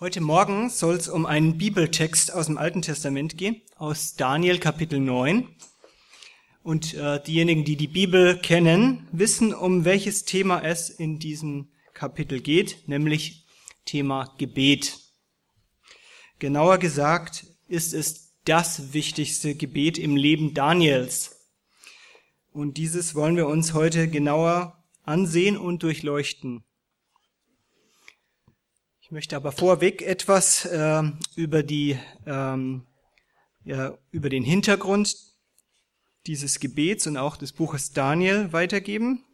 Heute Morgen soll es um einen Bibeltext aus dem Alten Testament gehen, aus Daniel Kapitel 9. Und äh, diejenigen, die die Bibel kennen, wissen, um welches Thema es in diesem Kapitel geht, nämlich Thema Gebet. Genauer gesagt ist es das wichtigste Gebet im Leben Daniels. Und dieses wollen wir uns heute genauer ansehen und durchleuchten. Ich möchte aber vorweg etwas äh, über die ähm, ja, über den Hintergrund dieses Gebets und auch des Buches Daniel weitergeben.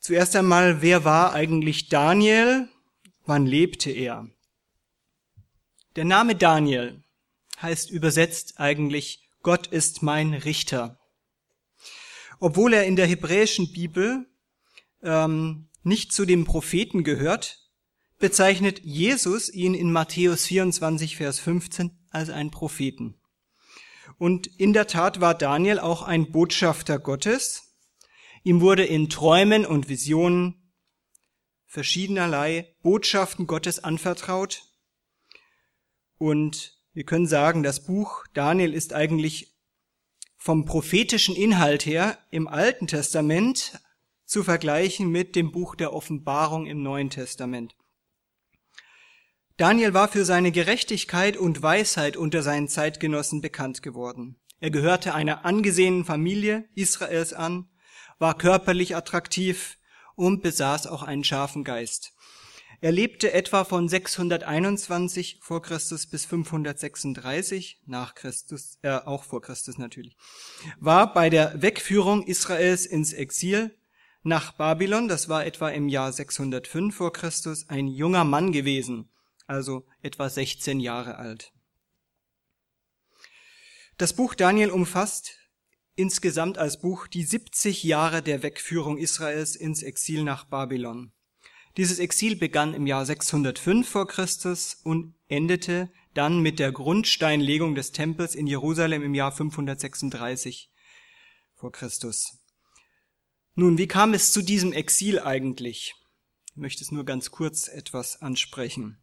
Zuerst einmal, wer war eigentlich Daniel? Wann lebte er? Der Name Daniel heißt übersetzt eigentlich Gott ist mein Richter. Obwohl er in der hebräischen Bibel ähm, nicht zu den Propheten gehört, bezeichnet Jesus ihn in Matthäus 24, Vers 15 als einen Propheten. Und in der Tat war Daniel auch ein Botschafter Gottes. Ihm wurde in Träumen und Visionen verschiedenerlei Botschaften Gottes anvertraut. Und wir können sagen, das Buch Daniel ist eigentlich vom prophetischen Inhalt her im Alten Testament zu vergleichen mit dem Buch der Offenbarung im Neuen Testament. Daniel war für seine Gerechtigkeit und Weisheit unter seinen Zeitgenossen bekannt geworden. Er gehörte einer angesehenen Familie Israels an, war körperlich attraktiv und besaß auch einen scharfen Geist. Er lebte etwa von 621 vor Christus bis 536 nach Christus, äh, auch vor Christus natürlich, war bei der Wegführung Israels ins Exil nach Babylon, das war etwa im Jahr 605 vor Christus, ein junger Mann gewesen also etwa 16 Jahre alt. Das Buch Daniel umfasst insgesamt als Buch die 70 Jahre der Wegführung Israels ins Exil nach Babylon. Dieses Exil begann im Jahr 605 vor Christus und endete dann mit der Grundsteinlegung des Tempels in Jerusalem im Jahr 536 vor Christus. Nun, wie kam es zu diesem Exil eigentlich? Ich möchte es nur ganz kurz etwas ansprechen.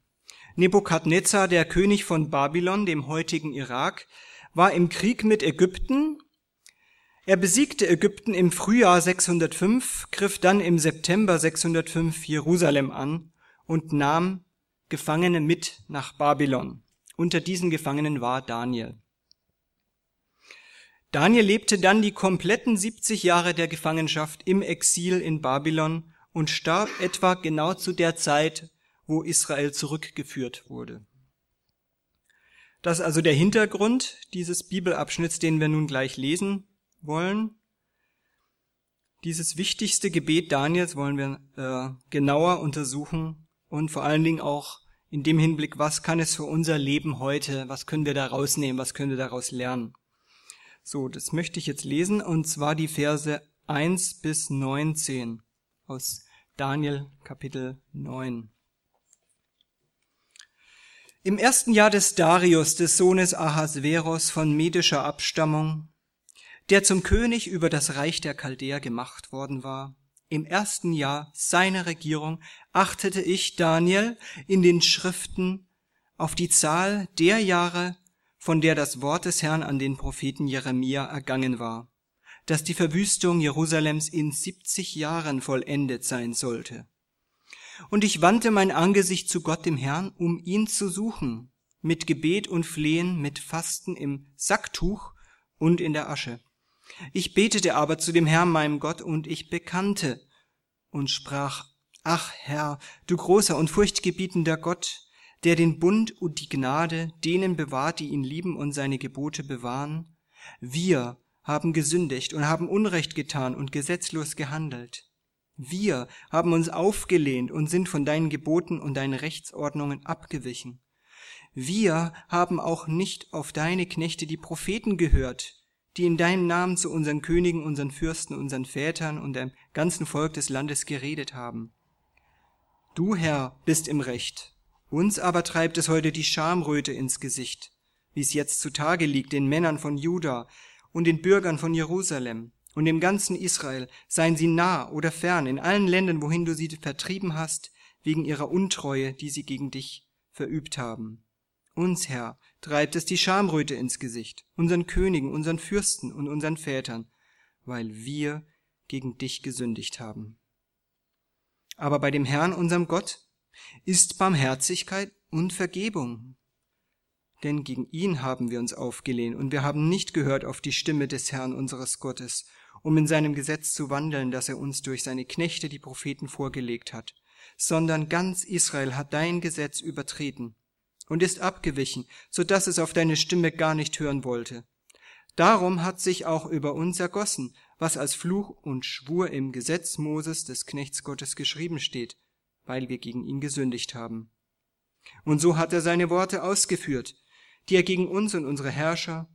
Nebukadnezar, der König von Babylon, dem heutigen Irak, war im Krieg mit Ägypten. Er besiegte Ägypten im Frühjahr 605, griff dann im September 605 Jerusalem an und nahm Gefangene mit nach Babylon. Unter diesen Gefangenen war Daniel. Daniel lebte dann die kompletten 70 Jahre der Gefangenschaft im Exil in Babylon und starb etwa genau zu der Zeit, wo Israel zurückgeführt wurde. Das ist also der Hintergrund dieses Bibelabschnitts, den wir nun gleich lesen wollen. Dieses wichtigste Gebet Daniels wollen wir äh, genauer untersuchen und vor allen Dingen auch in dem Hinblick, was kann es für unser Leben heute, was können wir da rausnehmen, was können wir daraus lernen. So, das möchte ich jetzt lesen und zwar die Verse 1 bis 19 aus Daniel Kapitel 9. Im ersten Jahr des Darius, des Sohnes Ahasveros von medischer Abstammung, der zum König über das Reich der Chaldäer gemacht worden war, im ersten Jahr seiner Regierung achtete ich, Daniel, in den Schriften auf die Zahl der Jahre, von der das Wort des Herrn an den Propheten Jeremia ergangen war, dass die Verwüstung Jerusalems in siebzig Jahren vollendet sein sollte. Und ich wandte mein Angesicht zu Gott dem Herrn, um ihn zu suchen, mit Gebet und Flehen, mit Fasten im Sacktuch und in der Asche. Ich betete aber zu dem Herrn, meinem Gott, und ich bekannte und sprach, Ach Herr, du großer und furchtgebietender Gott, der den Bund und die Gnade denen bewahrt, die ihn lieben und seine Gebote bewahren, wir haben gesündigt und haben Unrecht getan und gesetzlos gehandelt. Wir haben uns aufgelehnt und sind von deinen Geboten und deinen Rechtsordnungen abgewichen. Wir haben auch nicht auf deine Knechte die Propheten gehört, die in deinem Namen zu unseren Königen, unseren Fürsten, unseren Vätern und dem ganzen Volk des Landes geredet haben. Du, Herr, bist im Recht. Uns aber treibt es heute die Schamröte ins Gesicht, wie es jetzt zutage liegt den Männern von Juda und den Bürgern von Jerusalem und dem ganzen Israel, seien sie nah oder fern, in allen Ländern, wohin du sie vertrieben hast, wegen ihrer Untreue, die sie gegen dich verübt haben. Uns, Herr, treibt es die Schamröte ins Gesicht, unseren Königen, unseren Fürsten und unseren Vätern, weil wir gegen dich gesündigt haben. Aber bei dem Herrn, unserem Gott, ist Barmherzigkeit und Vergebung. Denn gegen ihn haben wir uns aufgelehnt und wir haben nicht gehört auf die Stimme des Herrn unseres Gottes, um in seinem Gesetz zu wandeln, das er uns durch seine Knechte, die Propheten, vorgelegt hat, sondern ganz Israel hat dein Gesetz übertreten und ist abgewichen, so dass es auf deine Stimme gar nicht hören wollte. Darum hat sich auch über uns ergossen, was als Fluch und Schwur im Gesetz Moses des Knechts Gottes geschrieben steht, weil wir gegen ihn gesündigt haben. Und so hat er seine Worte ausgeführt, die er gegen uns und unsere Herrscher,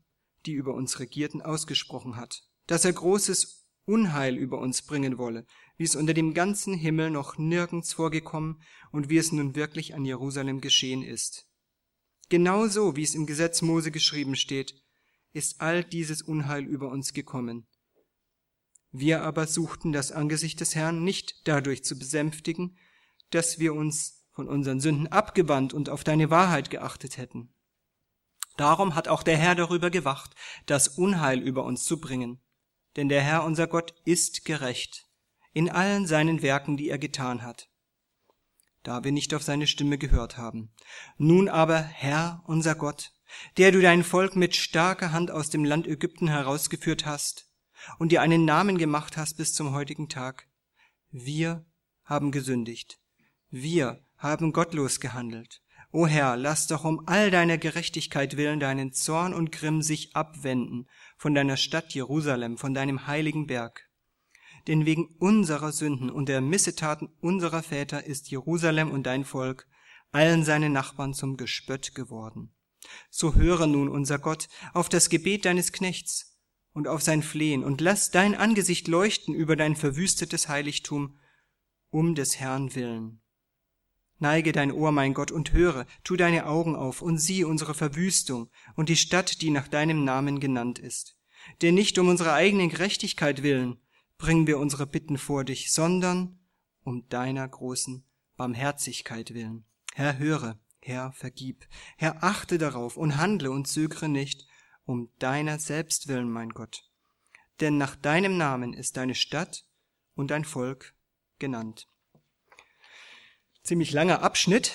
die über uns regierten, ausgesprochen hat, dass er großes Unheil über uns bringen wolle, wie es unter dem ganzen Himmel noch nirgends vorgekommen und wie es nun wirklich an Jerusalem geschehen ist. Genauso wie es im Gesetz Mose geschrieben steht, ist all dieses Unheil über uns gekommen. Wir aber suchten das Angesicht des Herrn nicht dadurch zu besänftigen, dass wir uns von unseren Sünden abgewandt und auf deine Wahrheit geachtet hätten. Darum hat auch der Herr darüber gewacht, das Unheil über uns zu bringen. Denn der Herr unser Gott ist gerecht in allen seinen Werken, die er getan hat da wir nicht auf seine Stimme gehört haben. Nun aber, Herr, unser Gott, der du dein Volk mit starker Hand aus dem Land Ägypten herausgeführt hast und dir einen Namen gemacht hast bis zum heutigen Tag, wir haben gesündigt, wir haben gottlos gehandelt. O Herr, lass doch um all deiner Gerechtigkeit willen deinen Zorn und Grimm sich abwenden von deiner Stadt Jerusalem, von deinem heiligen Berg denn wegen unserer Sünden und der Missetaten unserer Väter ist Jerusalem und dein Volk allen seinen Nachbarn zum Gespött geworden. So höre nun, unser Gott, auf das Gebet deines Knechts und auf sein Flehen und lass dein Angesicht leuchten über dein verwüstetes Heiligtum um des Herrn willen. Neige dein Ohr, mein Gott, und höre, tu deine Augen auf und sieh unsere Verwüstung und die Stadt, die nach deinem Namen genannt ist. Denn nicht um unsere eigene Gerechtigkeit willen, bringen wir unsere Bitten vor dich, sondern um deiner großen Barmherzigkeit willen. Herr, höre, Herr, vergib, Herr, achte darauf und handle und zögere nicht, um deiner selbst willen, mein Gott. Denn nach deinem Namen ist deine Stadt und dein Volk genannt. Ziemlich langer Abschnitt,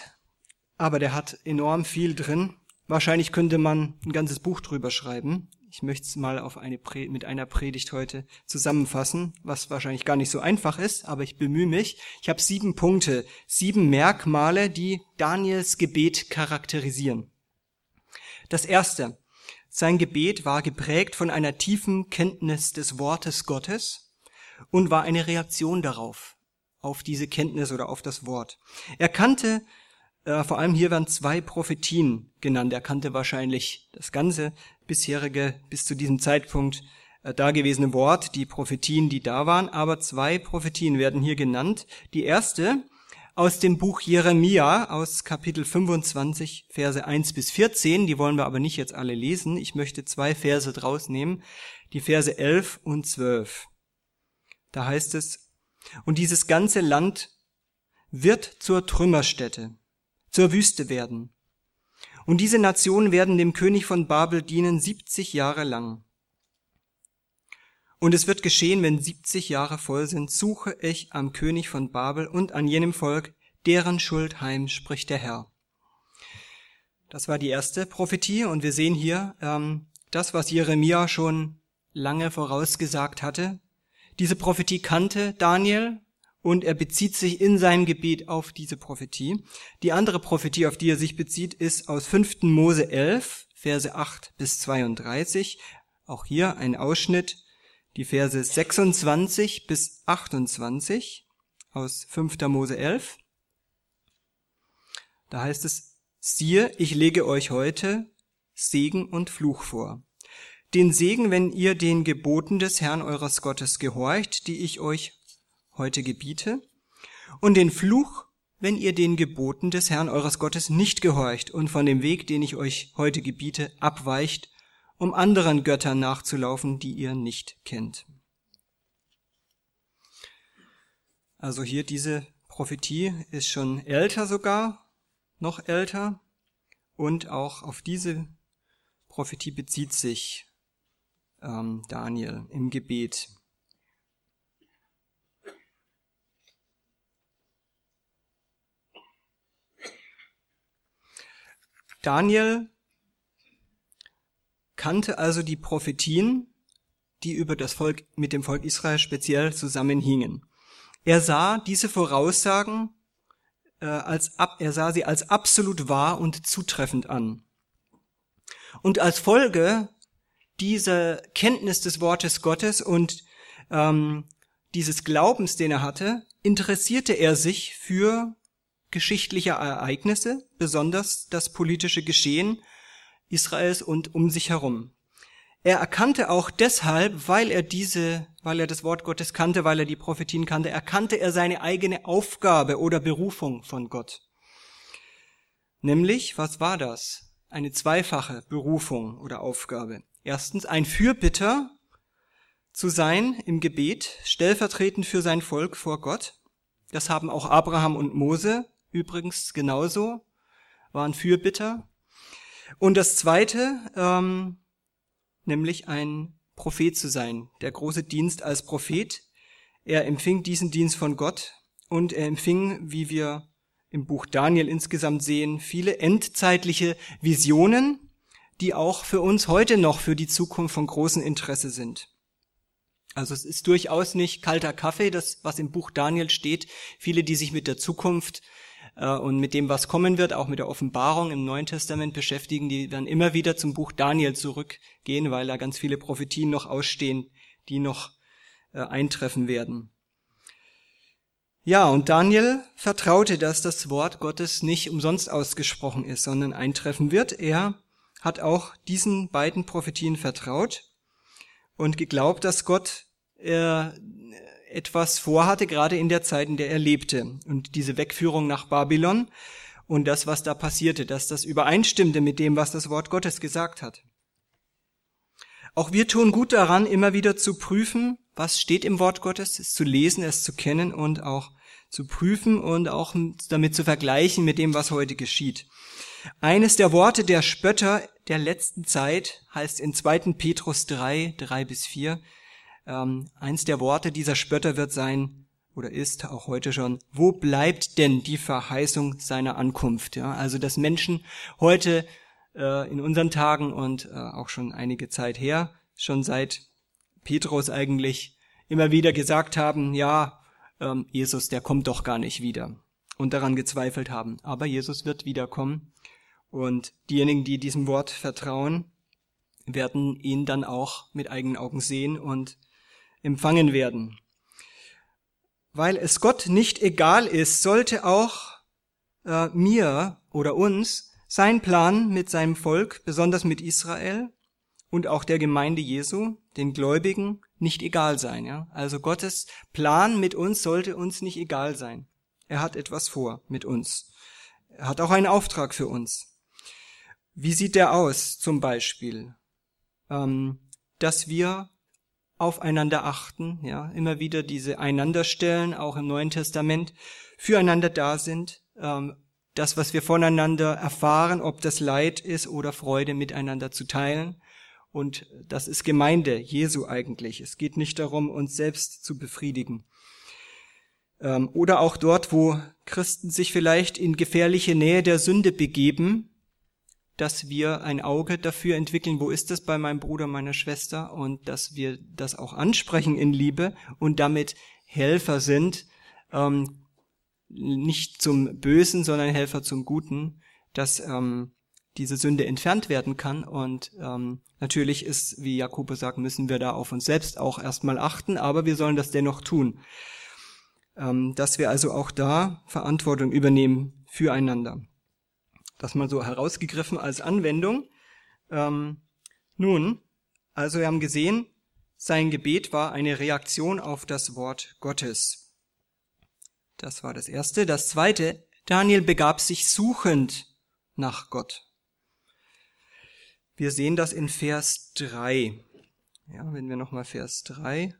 aber der hat enorm viel drin. Wahrscheinlich könnte man ein ganzes Buch drüber schreiben. Ich möchte es mal auf eine mit einer Predigt heute zusammenfassen, was wahrscheinlich gar nicht so einfach ist, aber ich bemühe mich. Ich habe sieben Punkte, sieben Merkmale, die Daniels Gebet charakterisieren. Das erste, sein Gebet war geprägt von einer tiefen Kenntnis des Wortes Gottes und war eine Reaktion darauf, auf diese Kenntnis oder auf das Wort. Er kannte äh, vor allem hier werden zwei Prophetien genannt. Er kannte wahrscheinlich das ganze bisherige, bis zu diesem Zeitpunkt äh, dagewesene Wort, die Prophetien, die da waren, aber zwei Prophetien werden hier genannt. Die erste aus dem Buch Jeremia aus Kapitel 25, Verse 1 bis 14, die wollen wir aber nicht jetzt alle lesen. Ich möchte zwei Verse draus nehmen, die Verse 11 und 12. Da heißt es, und dieses ganze Land wird zur Trümmerstätte zur Wüste werden. Und diese Nationen werden dem König von Babel dienen 70 Jahre lang. Und es wird geschehen, wenn 70 Jahre voll sind, suche ich am König von Babel und an jenem Volk deren Schuld heim, spricht der Herr. Das war die erste Prophetie und wir sehen hier ähm, das, was Jeremia schon lange vorausgesagt hatte. Diese Prophetie kannte Daniel und er bezieht sich in seinem Gebet auf diese Prophetie. Die andere Prophetie, auf die er sich bezieht, ist aus 5. Mose 11, Verse 8 bis 32. Auch hier ein Ausschnitt, die Verse 26 bis 28 aus 5. Mose 11. Da heißt es, siehe, ich lege euch heute Segen und Fluch vor. Den Segen, wenn ihr den Geboten des Herrn eures Gottes gehorcht, die ich euch heute gebiete, und den Fluch, wenn ihr den Geboten des Herrn eures Gottes nicht gehorcht und von dem Weg, den ich euch heute gebiete, abweicht, um anderen Göttern nachzulaufen, die ihr nicht kennt. Also hier diese Prophetie ist schon älter sogar, noch älter. Und auch auf diese Prophetie bezieht sich ähm, Daniel im Gebet. Daniel kannte also die Prophetien, die über das Volk, mit dem Volk Israel speziell zusammenhingen. Er sah diese Voraussagen äh, als ab, er sah sie als absolut wahr und zutreffend an. Und als Folge dieser Kenntnis des Wortes Gottes und ähm, dieses Glaubens, den er hatte, interessierte er sich für geschichtliche Ereignisse, besonders das politische Geschehen Israels und um sich herum. Er erkannte auch deshalb, weil er diese, weil er das Wort Gottes kannte, weil er die Prophetien kannte, erkannte er seine eigene Aufgabe oder Berufung von Gott. Nämlich, was war das? Eine zweifache Berufung oder Aufgabe. Erstens, ein Fürbitter zu sein im Gebet, stellvertretend für sein Volk vor Gott. Das haben auch Abraham und Mose übrigens genauso, waren Fürbitter. Und das zweite, ähm, nämlich ein Prophet zu sein, der große Dienst als Prophet. Er empfing diesen Dienst von Gott und er empfing, wie wir im Buch Daniel insgesamt sehen, viele endzeitliche Visionen, die auch für uns heute noch für die Zukunft von großem Interesse sind. Also es ist durchaus nicht kalter Kaffee, das was im Buch Daniel steht. Viele, die sich mit der Zukunft äh, und mit dem, was kommen wird, auch mit der Offenbarung im Neuen Testament beschäftigen, die dann immer wieder zum Buch Daniel zurückgehen, weil da ganz viele Prophetien noch ausstehen, die noch äh, eintreffen werden. Ja, und Daniel vertraute, dass das Wort Gottes nicht umsonst ausgesprochen ist, sondern eintreffen wird. Er hat auch diesen beiden Prophetien vertraut und geglaubt, dass Gott äh, etwas vorhatte, gerade in der Zeit, in der er lebte. Und diese Wegführung nach Babylon und das, was da passierte, dass das übereinstimmte mit dem, was das Wort Gottes gesagt hat. Auch wir tun gut daran, immer wieder zu prüfen, was steht im Wort Gottes, es zu lesen, es zu kennen und auch zu prüfen und auch damit zu vergleichen mit dem, was heute geschieht. Eines der Worte der Spötter der letzten Zeit heißt in 2. Petrus 3, 3 bis 4, ähm, eins der Worte dieser Spötter wird sein, oder ist auch heute schon, wo bleibt denn die Verheißung seiner Ankunft? Ja, also dass Menschen heute äh, in unseren Tagen und äh, auch schon einige Zeit her, schon seit Petrus eigentlich immer wieder gesagt haben, ja, ähm, Jesus, der kommt doch gar nicht wieder und daran gezweifelt haben. Aber Jesus wird wiederkommen und diejenigen, die diesem Wort vertrauen, werden ihn dann auch mit eigenen Augen sehen und empfangen werden. Weil es Gott nicht egal ist, sollte auch äh, mir oder uns sein Plan mit seinem Volk, besonders mit Israel und auch der Gemeinde Jesu, den Gläubigen, nicht egal sein. Ja? Also Gottes Plan mit uns sollte uns nicht egal sein. Er hat etwas vor mit uns. Er hat auch einen Auftrag für uns. Wie sieht der aus zum Beispiel? Ähm, dass wir aufeinander achten, ja, immer wieder diese Einanderstellen, auch im Neuen Testament, füreinander da sind, ähm, das, was wir voneinander erfahren, ob das Leid ist oder Freude miteinander zu teilen. Und das ist Gemeinde Jesu eigentlich. Es geht nicht darum, uns selbst zu befriedigen. Ähm, oder auch dort, wo Christen sich vielleicht in gefährliche Nähe der Sünde begeben, dass wir ein Auge dafür entwickeln, wo ist es bei meinem Bruder, meiner Schwester und dass wir das auch ansprechen in Liebe und damit Helfer sind, ähm, nicht zum Bösen, sondern Helfer zum Guten, dass ähm, diese Sünde entfernt werden kann. Und ähm, natürlich ist, wie Jakobus sagt, müssen wir da auf uns selbst auch erstmal achten, aber wir sollen das dennoch tun. Ähm, dass wir also auch da Verantwortung übernehmen füreinander. Das mal so herausgegriffen als Anwendung. Ähm, nun, also wir haben gesehen, sein Gebet war eine Reaktion auf das Wort Gottes. Das war das Erste. Das Zweite, Daniel begab sich suchend nach Gott. Wir sehen das in Vers 3. Ja, wenn wir nochmal Vers 3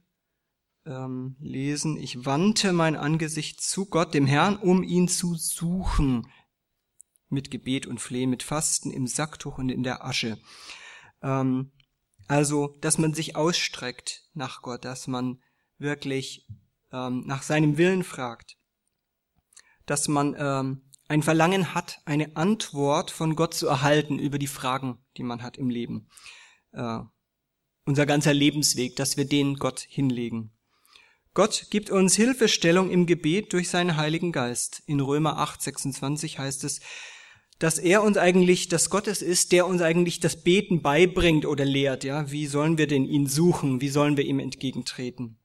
ähm, lesen. Ich wandte mein Angesicht zu Gott, dem Herrn, um ihn zu suchen. mit Gebet und Flehen, mit Fasten im Sacktuch und in der Asche. Ähm, also, dass man sich ausstreckt nach Gott, dass man wirklich ähm, nach seinem Willen fragt, dass man ähm, ein Verlangen hat, eine Antwort von Gott zu erhalten über die Fragen, die man hat im Leben. Äh, unser ganzer Lebensweg, dass wir den Gott hinlegen. Gott gibt uns Hilfestellung im Gebet durch seinen Heiligen Geist. In Römer 8, 26 heißt es, dass er uns eigentlich, dass Gott es ist, der uns eigentlich das Beten beibringt oder lehrt. Ja, wie sollen wir denn ihn suchen? Wie sollen wir ihm entgegentreten?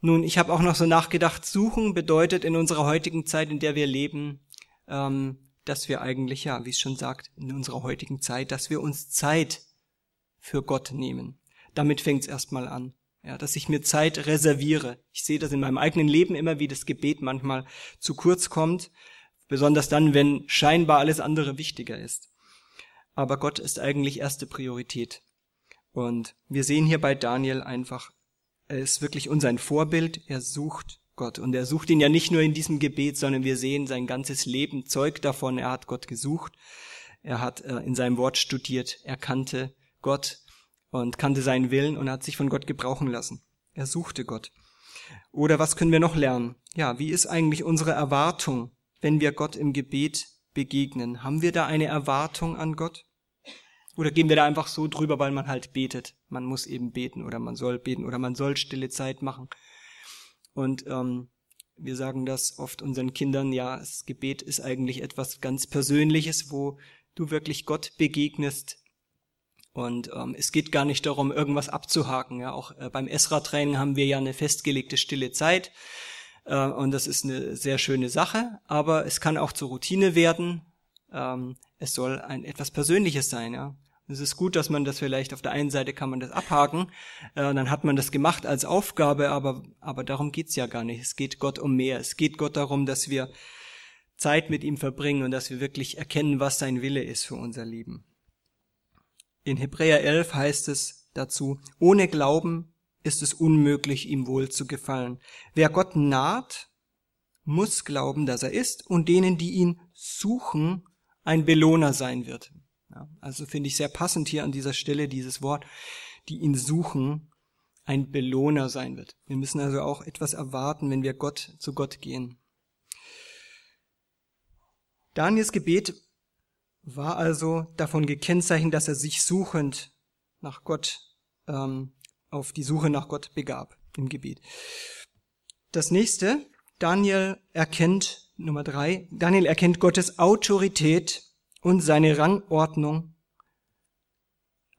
Nun, ich habe auch noch so nachgedacht, suchen bedeutet in unserer heutigen Zeit, in der wir leben, ähm, dass wir eigentlich, ja, wie es schon sagt, in unserer heutigen Zeit, dass wir uns Zeit für Gott nehmen. Damit fängt es erstmal an. Ja, dass ich mir Zeit reserviere. Ich sehe das in meinem eigenen Leben immer, wie das Gebet manchmal zu kurz kommt, besonders dann, wenn scheinbar alles andere wichtiger ist. Aber Gott ist eigentlich erste Priorität. Und wir sehen hier bei Daniel einfach, er ist wirklich unser Vorbild, er sucht Gott. Und er sucht ihn ja nicht nur in diesem Gebet, sondern wir sehen, sein ganzes Leben zeugt davon, er hat Gott gesucht, er hat äh, in seinem Wort studiert, er kannte Gott und kannte seinen Willen und hat sich von Gott gebrauchen lassen. Er suchte Gott. Oder was können wir noch lernen? Ja, wie ist eigentlich unsere Erwartung, wenn wir Gott im Gebet begegnen? Haben wir da eine Erwartung an Gott? Oder gehen wir da einfach so drüber, weil man halt betet? Man muss eben beten oder man soll beten oder man soll stille Zeit machen. Und ähm, wir sagen das oft unseren Kindern, ja, das Gebet ist eigentlich etwas ganz Persönliches, wo du wirklich Gott begegnest. Und ähm, es geht gar nicht darum, irgendwas abzuhaken. Ja, auch äh, beim Esra-Training haben wir ja eine festgelegte stille Zeit. Äh, und das ist eine sehr schöne Sache. Aber es kann auch zur Routine werden. Ähm, es soll ein etwas Persönliches sein. Ja. Es ist gut, dass man das vielleicht auf der einen Seite kann man das abhaken, äh, dann hat man das gemacht als Aufgabe, aber, aber darum geht's ja gar nicht. Es geht Gott um mehr. Es geht Gott darum, dass wir Zeit mit ihm verbringen und dass wir wirklich erkennen, was sein Wille ist für unser Leben. In Hebräer 11 heißt es dazu, ohne Glauben ist es unmöglich, ihm wohl zu gefallen. Wer Gott naht, muss glauben, dass er ist und denen, die ihn suchen, ein Belohner sein wird. Ja, also finde ich sehr passend hier an dieser Stelle dieses Wort, die ihn suchen, ein Belohner sein wird. Wir müssen also auch etwas erwarten, wenn wir Gott zu Gott gehen. Daniels Gebet war also davon gekennzeichnet, dass er sich suchend nach Gott, ähm, auf die Suche nach Gott begab im Gebet. Das nächste, Daniel erkennt, Nummer drei, Daniel erkennt Gottes Autorität und seine Rangordnung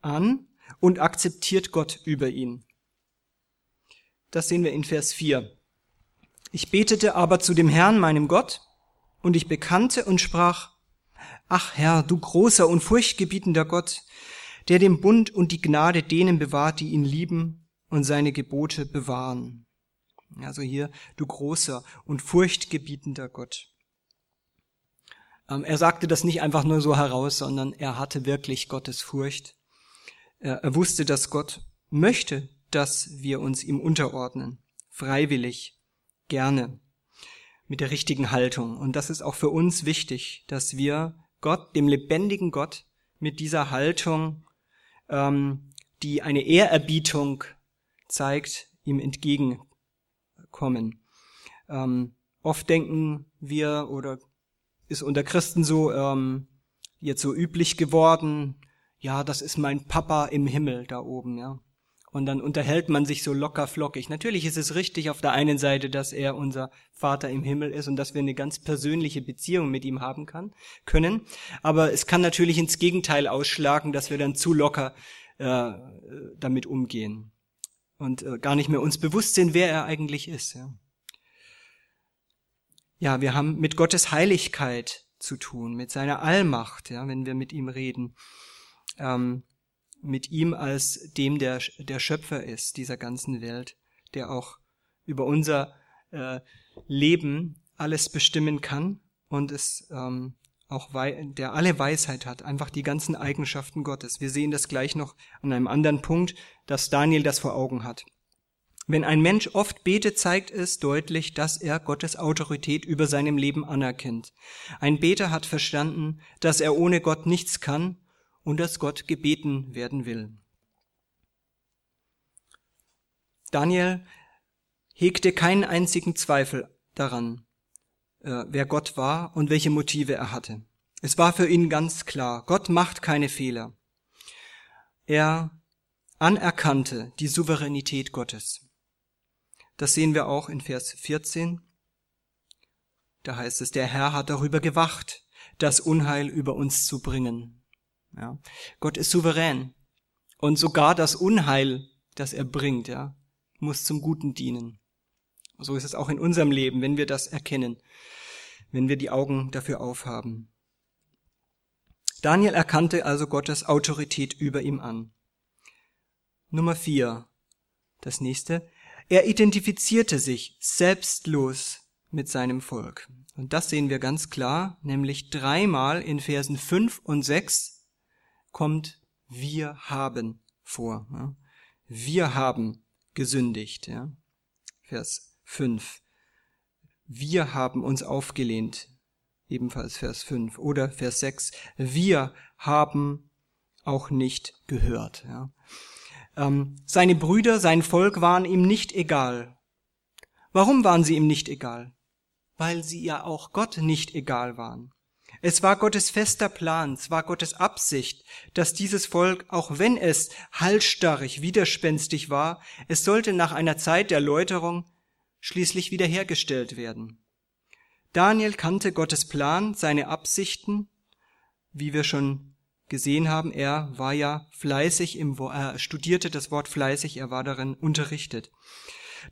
an und akzeptiert Gott über ihn. Das sehen wir in Vers 4. Ich betete aber zu dem Herrn, meinem Gott, und ich bekannte und sprach, Ach Herr, du großer und furchtgebietender Gott, der den Bund und die Gnade denen bewahrt, die ihn lieben und seine Gebote bewahren. Also hier, du großer und furchtgebietender Gott. Ähm, er sagte das nicht einfach nur so heraus, sondern er hatte wirklich Gottes Furcht. Er wusste, dass Gott möchte, dass wir uns ihm unterordnen. Freiwillig, gerne, mit der richtigen Haltung. Und das ist auch für uns wichtig, dass wir Gott, dem lebendigen Gott, mit dieser Haltung, ähm, die eine Ehrerbietung zeigt, ihm entgegenkommen. Ähm, oft denken wir oder ist unter Christen so ähm, jetzt so üblich geworden, ja, das ist mein Papa im Himmel da oben, ja. Und dann unterhält man sich so locker flockig. Natürlich ist es richtig auf der einen Seite, dass er unser Vater im Himmel ist und dass wir eine ganz persönliche Beziehung mit ihm haben kann, können. Aber es kann natürlich ins Gegenteil ausschlagen, dass wir dann zu locker äh, damit umgehen und äh, gar nicht mehr uns bewusst sind, wer er eigentlich ist. Ja. Ja, wir haben mit Gottes Heiligkeit zu tun, mit seiner Allmacht, ja, wenn wir mit ihm reden. Ähm, mit ihm als dem, der der Schöpfer ist dieser ganzen Welt, der auch über unser äh, Leben alles bestimmen kann und es ähm, auch der alle Weisheit hat, einfach die ganzen Eigenschaften Gottes. Wir sehen das gleich noch an einem anderen Punkt, dass Daniel das vor Augen hat. Wenn ein Mensch oft betet, zeigt es deutlich, dass er Gottes Autorität über seinem Leben anerkennt. Ein Beter hat verstanden, dass er ohne Gott nichts kann und dass Gott gebeten werden will. Daniel hegte keinen einzigen Zweifel daran, äh, wer Gott war und welche Motive er hatte. Es war für ihn ganz klar, Gott macht keine Fehler. Er anerkannte die Souveränität Gottes. Das sehen wir auch in Vers 14. Da heißt es, der Herr hat darüber gewacht, das Unheil über uns zu bringen. Ja. Gott ist souverän. Und sogar das Unheil, das er bringt, ja, muss zum Guten dienen. So ist es auch in unserem Leben, wenn wir das erkennen, wenn wir die Augen dafür aufhaben. Daniel erkannte also Gottes Autorität über ihm an. Nummer vier. Das nächste. Er identifizierte sich selbstlos mit seinem Volk. Und das sehen wir ganz klar, nämlich dreimal in Versen fünf und sechs kommt wir haben vor. Wir haben gesündigt. Vers fünf. Wir haben uns aufgelehnt. Ebenfalls Vers fünf Oder Vers sechs. Wir haben auch nicht gehört. Ähm, seine Brüder, sein Volk waren ihm nicht egal. Warum waren sie ihm nicht egal? Weil sie ja auch Gott nicht egal waren. Es war Gottes fester Plan, es war Gottes Absicht, dass dieses Volk, auch wenn es halsstarrig, widerspenstig war, es sollte nach einer Zeit der Läuterung schließlich wiederhergestellt werden. Daniel kannte Gottes Plan, seine Absichten, wie wir schon gesehen haben, er war ja fleißig im, er studierte das Wort fleißig, er war darin unterrichtet.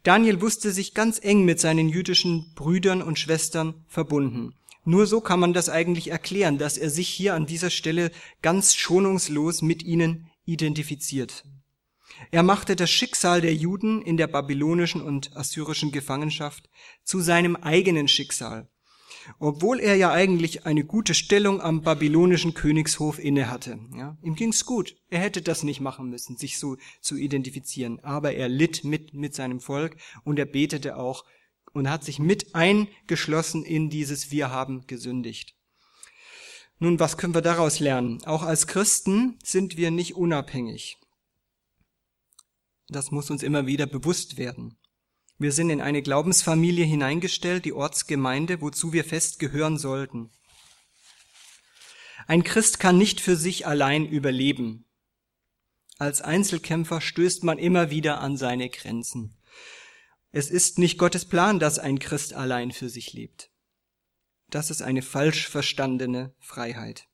Daniel wusste sich ganz eng mit seinen jüdischen Brüdern und Schwestern verbunden. Nur so kann man das eigentlich erklären, dass er sich hier an dieser Stelle ganz schonungslos mit ihnen identifiziert. Er machte das Schicksal der Juden in der babylonischen und assyrischen Gefangenschaft zu seinem eigenen Schicksal obwohl er ja eigentlich eine gute Stellung am babylonischen Königshof innehatte. Ja, ihm ging's gut. Er hätte das nicht machen müssen, sich so zu identifizieren. Aber er litt mit mit seinem Volk und er betete auch und hat sich mit eingeschlossen in dieses Wir haben gesündigt. Nun, was können wir daraus lernen? Auch als Christen sind wir nicht unabhängig. Das muss uns immer wieder bewusst werden. Wir sind in eine Glaubensfamilie hineingestellt, die Ortsgemeinde, wozu wir fest gehören sollten. Ein Christ kann nicht für sich allein überleben. Als Einzelkämpfer stößt man immer wieder an seine Grenzen. Es ist nicht Gottes Plan, dass ein Christ allein für sich lebt. Das ist eine falsch verstandene Freiheit.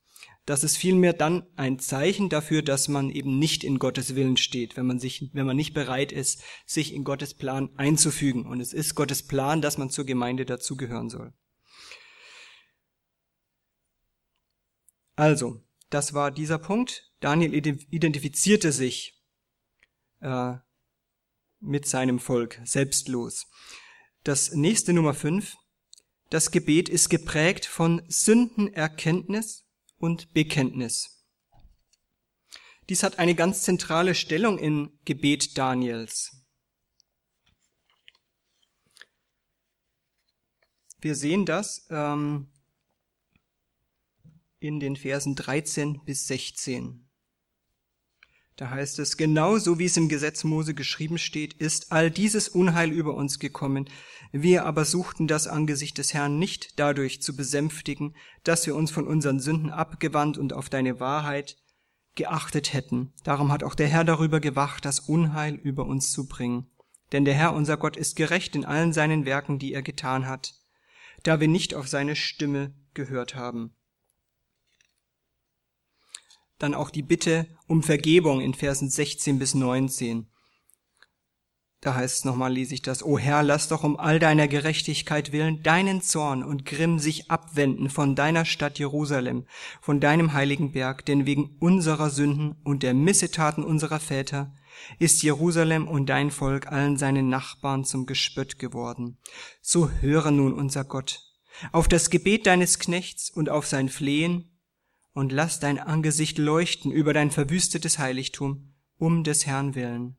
Das ist vielmehr dann ein Zeichen dafür, dass man eben nicht in Gottes Willen steht, wenn man sich, wenn man nicht bereit ist, sich in Gottes Plan einzufügen. Und es ist Gottes Plan, dass man zur Gemeinde dazugehören soll. Also, das war dieser Punkt. Daniel identifizierte sich äh, mit seinem Volk selbstlos. Das nächste Nummer fünf. Das Gebet ist geprägt von Sündenerkenntnis und Bekenntnis. Dies hat eine ganz zentrale Stellung im Gebet Daniels. Wir sehen das ähm, in den Versen 13 bis 16. Da heißt es, genauso wie es im Gesetz Mose geschrieben steht, ist all dieses Unheil über uns gekommen. Wir aber suchten das Angesicht des Herrn nicht dadurch zu besänftigen, dass wir uns von unseren Sünden abgewandt und auf deine Wahrheit geachtet hätten. Darum hat auch der Herr darüber gewacht, das Unheil über uns zu bringen. Denn der Herr unser Gott ist gerecht in allen seinen Werken, die er getan hat, da wir nicht auf seine Stimme gehört haben dann auch die Bitte um Vergebung in Versen 16 bis 19. Da heißt es nochmal, lese ich das, O Herr, lass doch um all deiner Gerechtigkeit willen deinen Zorn und Grimm sich abwenden von deiner Stadt Jerusalem, von deinem heiligen Berg, denn wegen unserer Sünden und der Missetaten unserer Väter ist Jerusalem und dein Volk allen seinen Nachbarn zum Gespött geworden. So höre nun unser Gott auf das Gebet deines Knechts und auf sein Flehen und lass dein Angesicht leuchten über dein verwüstetes Heiligtum um des Herrn willen.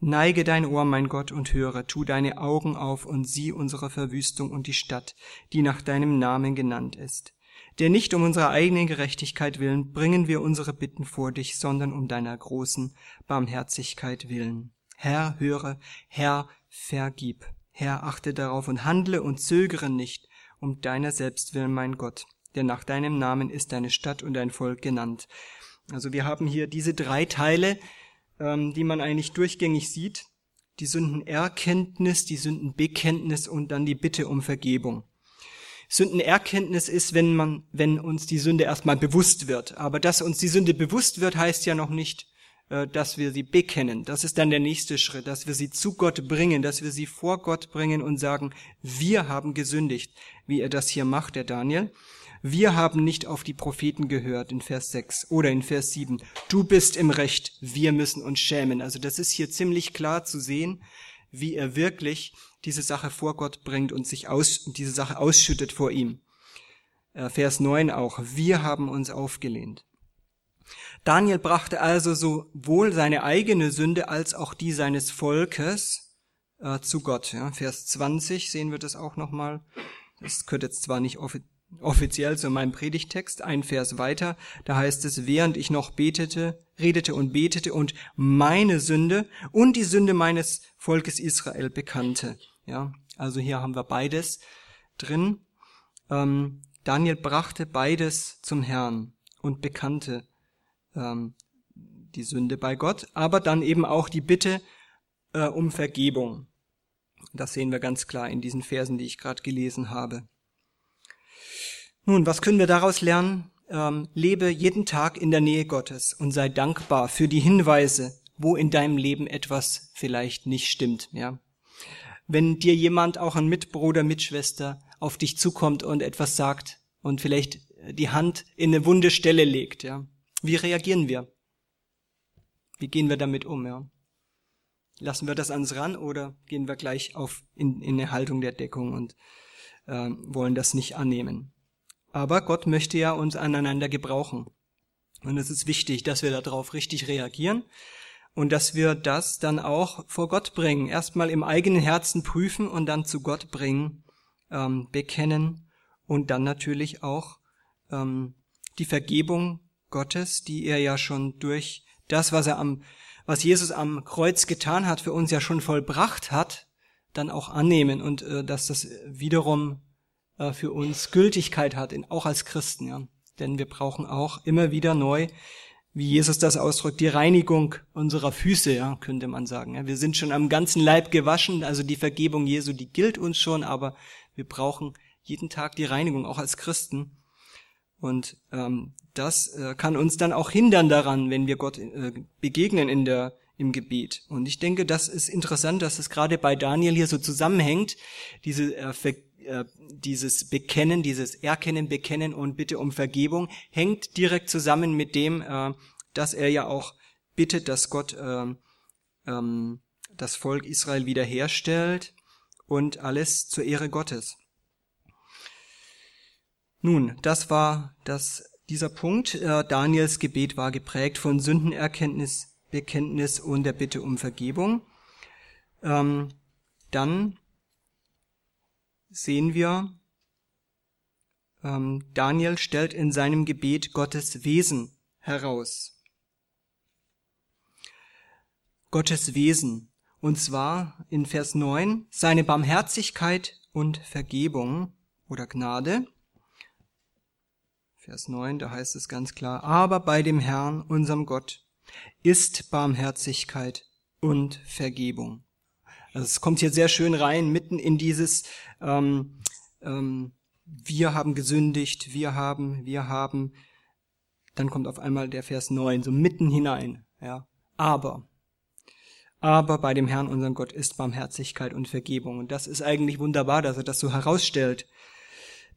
Neige dein Ohr, mein Gott, und höre, tu deine Augen auf und sieh unsere Verwüstung und die Stadt, die nach deinem Namen genannt ist. Denn nicht um unserer eigenen Gerechtigkeit willen bringen wir unsere Bitten vor dich, sondern um deiner großen Barmherzigkeit willen. Herr, höre, Herr, vergib. Herr, achte darauf und handle und zögere nicht, um deiner selbst willen, mein Gott. Denn nach deinem Namen ist deine Stadt und dein Volk genannt. Also wir haben hier diese drei Teile, ähm, die man eigentlich durchgängig sieht. Die Sündenerkenntnis, die Sündenbekenntnis und dann die Bitte um Vergebung. Sündenerkenntnis ist, wenn man, wenn uns die Sünde erstmal bewusst wird. Aber dass uns die Sünde bewusst wird, heißt ja noch nicht, äh, dass wir sie bekennen. Das ist dann der nächste Schritt, dass wir sie zu Gott bringen, dass wir sie vor Gott bringen und sagen, wir haben gesündigt, wie er das hier macht, der Daniel wir haben nicht auf die Propheten gehört in Vers 6 oder in Vers 7. Du bist im Recht, wir müssen uns schämen. Also das ist hier ziemlich klar zu sehen, wie er wirklich diese Sache vor Gott bringt und sich aus, diese Sache ausschüttet vor ihm. Äh, Vers 9 auch. Wir haben uns aufgelehnt. Daniel brachte also sowohl seine eigene Sünde als auch die seines Volkes äh, zu Gott. Ja, Vers 20 sehen wir das auch nochmal. Das gehört jetzt zwar nicht offiziell offiziell zu meinem Predigtext, ein Vers weiter, da heißt es, während ich noch betete, redete und betete und meine Sünde und die Sünde meines Volkes Israel bekannte. Ja, also hier haben wir beides drin. Ähm, Daniel brachte beides zum Herrn und bekannte ähm, die Sünde bei Gott, aber dann eben auch die Bitte äh, um Vergebung. Das sehen wir ganz klar in diesen Versen, die ich gerade gelesen habe. Nun, was können wir daraus lernen? Ähm, lebe jeden Tag in der Nähe Gottes und sei dankbar für die Hinweise, wo in deinem Leben etwas vielleicht nicht stimmt. Ja, wenn dir jemand, auch ein Mitbruder, Mitschwester, auf dich zukommt und etwas sagt und vielleicht die Hand in eine wunde Stelle legt, ja, wie reagieren wir? Wie gehen wir damit um? Ja, lassen wir das ans ran oder gehen wir gleich auf in, in eine Haltung der Deckung und äh, wollen das nicht annehmen? Aber Gott möchte ja uns aneinander gebrauchen. Und es ist wichtig, dass wir darauf richtig reagieren und dass wir das dann auch vor Gott bringen. Erstmal im eigenen Herzen prüfen und dann zu Gott bringen, ähm, bekennen und dann natürlich auch ähm, die Vergebung Gottes, die er ja schon durch das, was er am, was Jesus am Kreuz getan hat, für uns ja schon vollbracht hat, dann auch annehmen und äh, dass das wiederum äh, für uns Gültigkeit hat, auch als Christen. Ja. Denn wir brauchen auch immer wieder neu, wie Jesus das ausdrückt, die Reinigung unserer Füße, ja, könnte man sagen. Ja. Wir sind schon am ganzen Leib gewaschen, also die Vergebung Jesu, die gilt uns schon, aber wir brauchen jeden Tag die Reinigung, auch als Christen. Und ähm, das äh, kann uns dann auch hindern daran, wenn wir Gott äh, begegnen in der im Gebet. Und ich denke, das ist interessant, dass es gerade bei Daniel hier so zusammenhängt, diese äh, äh, dieses Bekennen, dieses Erkennen, Bekennen und Bitte um Vergebung hängt direkt zusammen mit dem, äh, dass er ja auch bittet, dass Gott äh, ähm, das Volk Israel wiederherstellt und alles zur Ehre Gottes. Nun, das war das, dieser Punkt. Daniels Gebet war geprägt von Sündenerkenntnis, Bekenntnis und der Bitte um Vergebung. Ähm, dann sehen wir, ähm, Daniel stellt in seinem Gebet Gottes Wesen heraus. Gottes Wesen. Und zwar in Vers 9 seine Barmherzigkeit und Vergebung oder Gnade. Vers 9, da heißt es ganz klar, aber bei dem Herrn, unserem Gott, ist Barmherzigkeit und Vergebung. Also es kommt hier sehr schön rein, mitten in dieses ähm, ähm, Wir haben gesündigt, wir haben, wir haben. Dann kommt auf einmal der Vers 9, so mitten hinein. Ja. Aber, aber bei dem Herrn, unserem Gott, ist Barmherzigkeit und Vergebung. Und das ist eigentlich wunderbar, dass er das so herausstellt.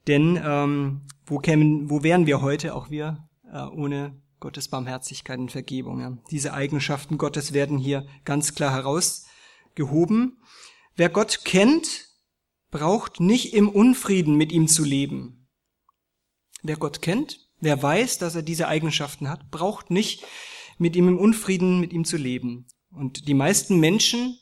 Denn ähm, wo, kämen, wo wären wir heute, auch wir, äh, ohne Gottes Barmherzigkeit und Vergebung? Ja? Diese Eigenschaften Gottes werden hier ganz klar heraus gehoben. Wer Gott kennt, braucht nicht im Unfrieden mit ihm zu leben. Wer Gott kennt, wer weiß, dass er diese Eigenschaften hat, braucht nicht mit ihm im Unfrieden mit ihm zu leben. Und die meisten Menschen,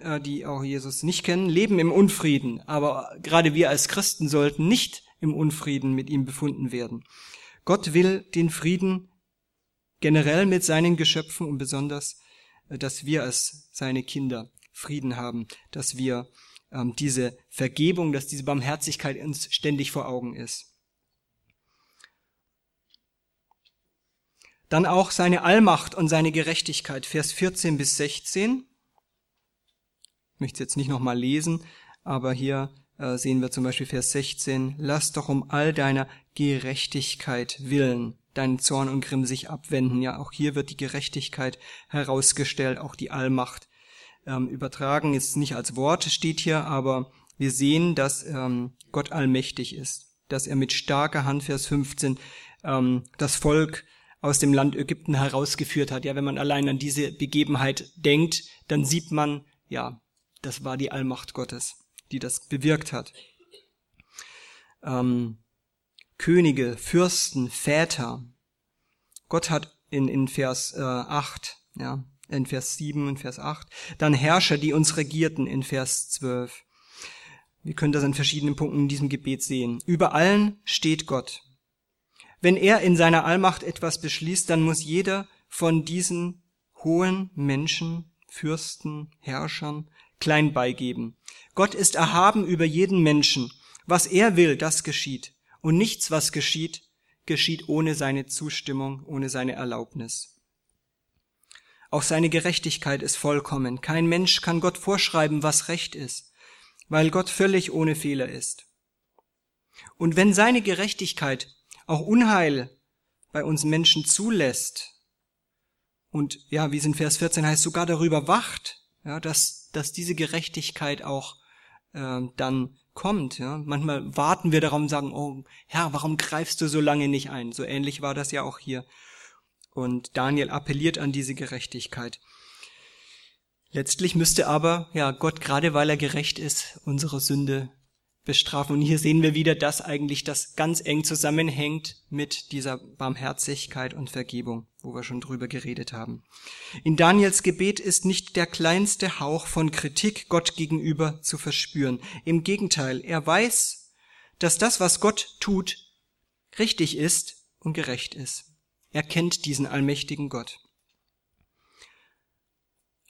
äh, die auch Jesus nicht kennen, leben im Unfrieden. Aber gerade wir als Christen sollten nicht im Unfrieden mit ihm befunden werden. Gott will den Frieden generell mit seinen Geschöpfen und besonders, äh, dass wir als seine Kinder Frieden haben, dass wir ähm, diese Vergebung, dass diese Barmherzigkeit uns ständig vor Augen ist. Dann auch seine Allmacht und seine Gerechtigkeit, Vers 14 bis 16. Ich möchte es jetzt nicht nochmal lesen, aber hier äh, sehen wir zum Beispiel Vers 16. Lass doch um all deiner Gerechtigkeit willen deinen Zorn und Grimm sich abwenden. Ja, auch hier wird die Gerechtigkeit herausgestellt, auch die Allmacht ähm, übertragen. Jetzt nicht als Wort steht hier, aber wir sehen, dass ähm, Gott allmächtig ist, dass er mit starker Hand, Vers 15, ähm, das Volk aus dem Land Ägypten herausgeführt hat. Ja, wenn man allein an diese Begebenheit denkt, dann sieht man, ja, das war die Allmacht Gottes, die das bewirkt hat. Ähm, Könige, Fürsten, Väter. Gott hat in, in Vers äh, 8, ja, in Vers 7 und Vers 8, dann Herrscher, die uns regierten in Vers 12. Wir können das an verschiedenen Punkten in diesem Gebet sehen. Über allen steht Gott. Wenn er in seiner Allmacht etwas beschließt, dann muss jeder von diesen hohen Menschen, Fürsten, Herrschern klein beigeben. Gott ist erhaben über jeden Menschen. Was er will, das geschieht. Und nichts, was geschieht, geschieht ohne seine Zustimmung, ohne seine Erlaubnis. Auch seine Gerechtigkeit ist vollkommen. Kein Mensch kann Gott vorschreiben, was Recht ist, weil Gott völlig ohne Fehler ist. Und wenn seine Gerechtigkeit auch Unheil bei uns Menschen zulässt und ja, wie es in Vers 14 heißt, sogar darüber wacht, ja, dass, dass diese Gerechtigkeit auch äh, dann kommt. Ja. Manchmal warten wir darum und sagen, oh Herr, warum greifst du so lange nicht ein? So ähnlich war das ja auch hier. Und Daniel appelliert an diese Gerechtigkeit. Letztlich müsste aber, ja, Gott, gerade weil er gerecht ist, unsere Sünde bestrafen. Und hier sehen wir wieder, dass eigentlich das ganz eng zusammenhängt mit dieser Barmherzigkeit und Vergebung, wo wir schon drüber geredet haben. In Daniels Gebet ist nicht der kleinste Hauch von Kritik Gott gegenüber zu verspüren. Im Gegenteil, er weiß, dass das, was Gott tut, richtig ist und gerecht ist. Er kennt diesen allmächtigen Gott.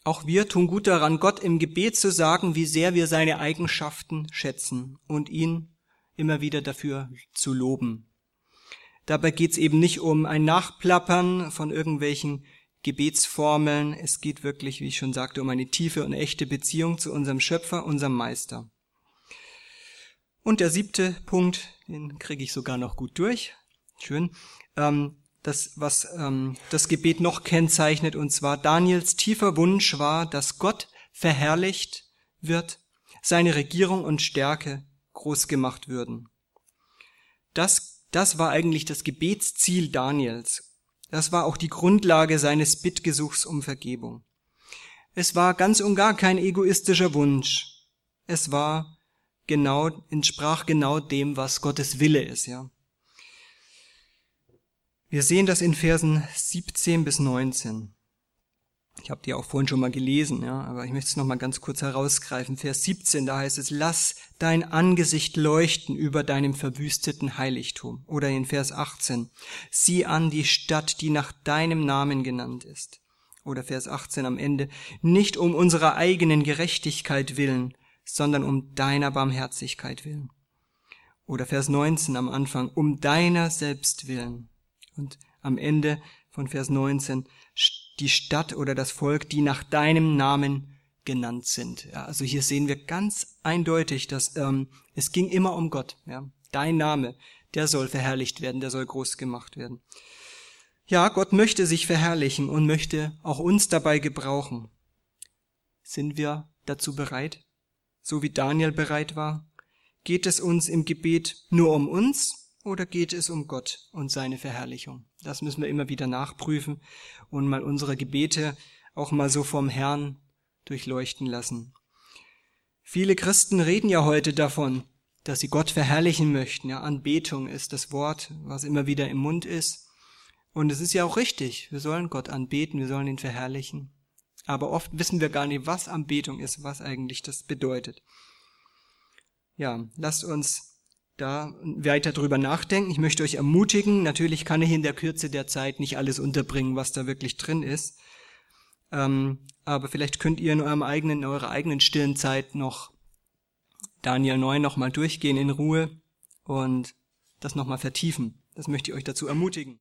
Auch wir tun gut daran, Gott im Gebet zu sagen, wie sehr wir seine Eigenschaften schätzen und ihn immer wieder dafür zu loben. Dabei geht es eben nicht um ein Nachplappern von irgendwelchen Gebetsformeln. Es geht wirklich, wie ich schon sagte, um eine tiefe und echte Beziehung zu unserem Schöpfer, unserem Meister. Und der siebte Punkt, den kriege ich sogar noch gut durch. Schön. Ähm, das, was ähm, das Gebet noch kennzeichnet, und zwar Daniels tiefer Wunsch war, dass Gott verherrlicht wird, seine Regierung und Stärke groß gemacht würden. Das, das war eigentlich das Gebetsziel Daniels. Das war auch die Grundlage seines Bittgesuchs um Vergebung. Es war ganz und gar kein egoistischer Wunsch. Es war genau, entsprach genau dem, was Gottes Wille ist, ja. Wir sehen das in Versen 17 bis 19. Ich habe die auch vorhin schon mal gelesen, ja, aber ich möchte es noch mal ganz kurz herausgreifen. Vers 17, da heißt es: Lass dein Angesicht leuchten über deinem verwüsteten Heiligtum. Oder in Vers 18: Sieh an die Stadt, die nach deinem Namen genannt ist. Oder Vers 18 am Ende: Nicht um unserer eigenen Gerechtigkeit willen, sondern um deiner Barmherzigkeit willen. Oder Vers 19 am Anfang: Um deiner selbst willen. Und am Ende von Vers 19, die Stadt oder das Volk, die nach deinem Namen genannt sind. Ja, also hier sehen wir ganz eindeutig, dass ähm, es ging immer um Gott. Ja. Dein Name, der soll verherrlicht werden, der soll groß gemacht werden. Ja, Gott möchte sich verherrlichen und möchte auch uns dabei gebrauchen. Sind wir dazu bereit? So wie Daniel bereit war? Geht es uns im Gebet nur um uns oder geht es um Gott und seine Verherrlichung? Das müssen wir immer wieder nachprüfen und mal unsere Gebete auch mal so vom Herrn durchleuchten lassen. Viele Christen reden ja heute davon, dass sie Gott verherrlichen möchten. Ja, Anbetung ist das Wort, was immer wieder im Mund ist. Und es ist ja auch richtig. Wir sollen Gott anbeten, wir sollen ihn verherrlichen. Aber oft wissen wir gar nicht, was Anbetung ist, was eigentlich das bedeutet. Ja, lasst uns da weiter drüber nachdenken. Ich möchte euch ermutigen. Natürlich kann ich in der Kürze der Zeit nicht alles unterbringen, was da wirklich drin ist. Ähm, aber vielleicht könnt ihr in eurem eigenen, in eurer eigenen stillen Zeit noch Daniel 9 nochmal durchgehen in Ruhe und das nochmal vertiefen. Das möchte ich euch dazu ermutigen.